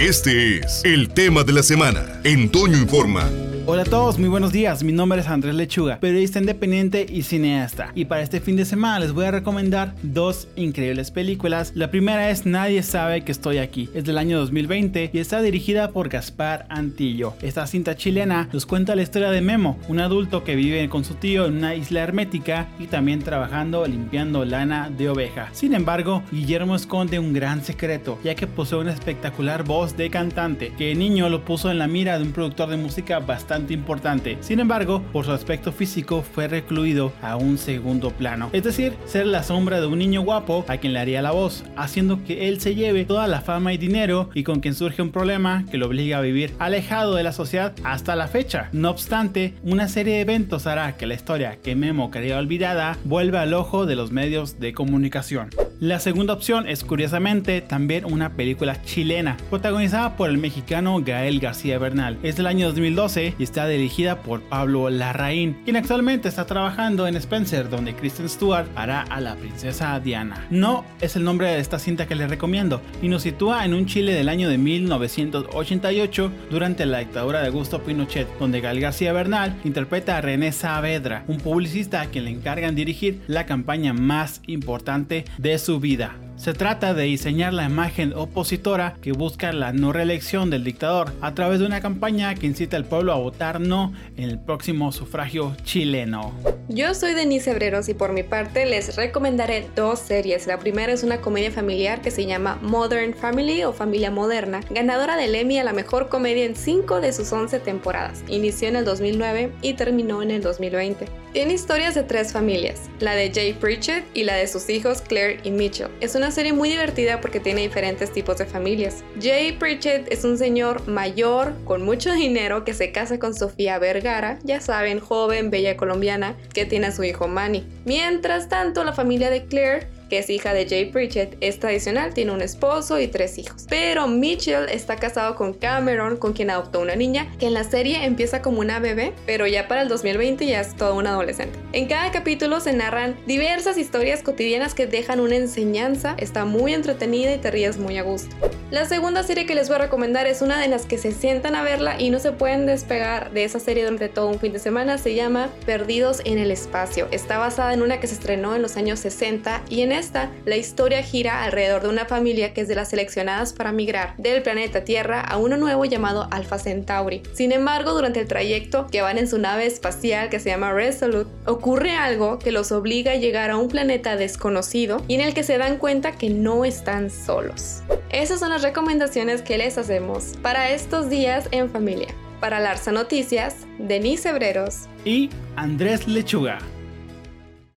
Este es el tema de la semana en Toño Informa. Hola a todos, muy buenos días. Mi nombre es Andrés Lechuga, periodista independiente y cineasta. Y para este fin de semana les voy a recomendar dos increíbles películas. La primera es Nadie sabe que estoy aquí. Es del año 2020 y está dirigida por Gaspar Antillo. Esta cinta chilena nos cuenta la historia de Memo, un adulto que vive con su tío en una isla hermética y también trabajando limpiando lana de oveja. Sin embargo, Guillermo esconde un gran secreto, ya que posee una espectacular voz de cantante, que niño lo puso en la mira de un productor de música bastante importante. Sin embargo, por su aspecto físico fue recluido a un segundo plano. Es decir, ser la sombra de un niño guapo a quien le haría la voz, haciendo que él se lleve toda la fama y dinero y con quien surge un problema que lo obliga a vivir alejado de la sociedad hasta la fecha. No obstante, una serie de eventos hará que la historia que Memo quería olvidada vuelva al ojo de los medios de comunicación. La segunda opción es curiosamente también una película chilena, protagonizada por el mexicano Gael García Bernal. Es del año 2012 y está dirigida por Pablo Larraín, quien actualmente está trabajando en Spencer, donde Kristen Stewart hará a la princesa Diana. No es el nombre de esta cinta que les recomiendo, y nos sitúa en un Chile del año de 1988, durante la dictadura de Augusto Pinochet, donde Gael García Bernal interpreta a René Saavedra, un publicista a quien le encargan dirigir la campaña más importante de su vida. Se trata de diseñar la imagen opositora que busca la no reelección del dictador a través de una campaña que incita al pueblo a votar no en el próximo sufragio chileno. Yo soy Denise Hebreros y por mi parte les recomendaré dos series. La primera es una comedia familiar que se llama Modern Family o Familia Moderna, ganadora del Emmy a la mejor comedia en 5 de sus 11 temporadas. Inició en el 2009 y terminó en el 2020. Tiene historias de tres familias, la de Jay Pritchett y la de sus hijos Claire y Mitchell. Es una serie muy divertida porque tiene diferentes tipos de familias. Jay Pritchett es un señor mayor con mucho dinero que se casa con Sofía Vergara, ya saben, joven, bella colombiana, que tiene a su hijo Manny. Mientras tanto, la familia de Claire que es hija de Jay Pritchett, es tradicional, tiene un esposo y tres hijos. Pero Mitchell está casado con Cameron, con quien adoptó una niña, que en la serie empieza como una bebé, pero ya para el 2020 ya es toda una adolescente. En cada capítulo se narran diversas historias cotidianas que dejan una enseñanza, está muy entretenida y te ríes muy a gusto. La segunda serie que les voy a recomendar es una de las que se sientan a verla y no se pueden despegar de esa serie durante todo un fin de semana, se llama Perdidos en el Espacio. Está basada en una que se estrenó en los años 60 y en esta, la historia gira alrededor de una familia que es de las seleccionadas para migrar del planeta Tierra a uno nuevo llamado Alpha Centauri. Sin embargo, durante el trayecto que van en su nave espacial que se llama Resolute, ocurre algo que los obliga a llegar a un planeta desconocido y en el que se dan cuenta que no están solos. Esas son las recomendaciones que les hacemos para estos días en familia. Para Larsa Noticias, Denise Hebreros y Andrés Lechuga.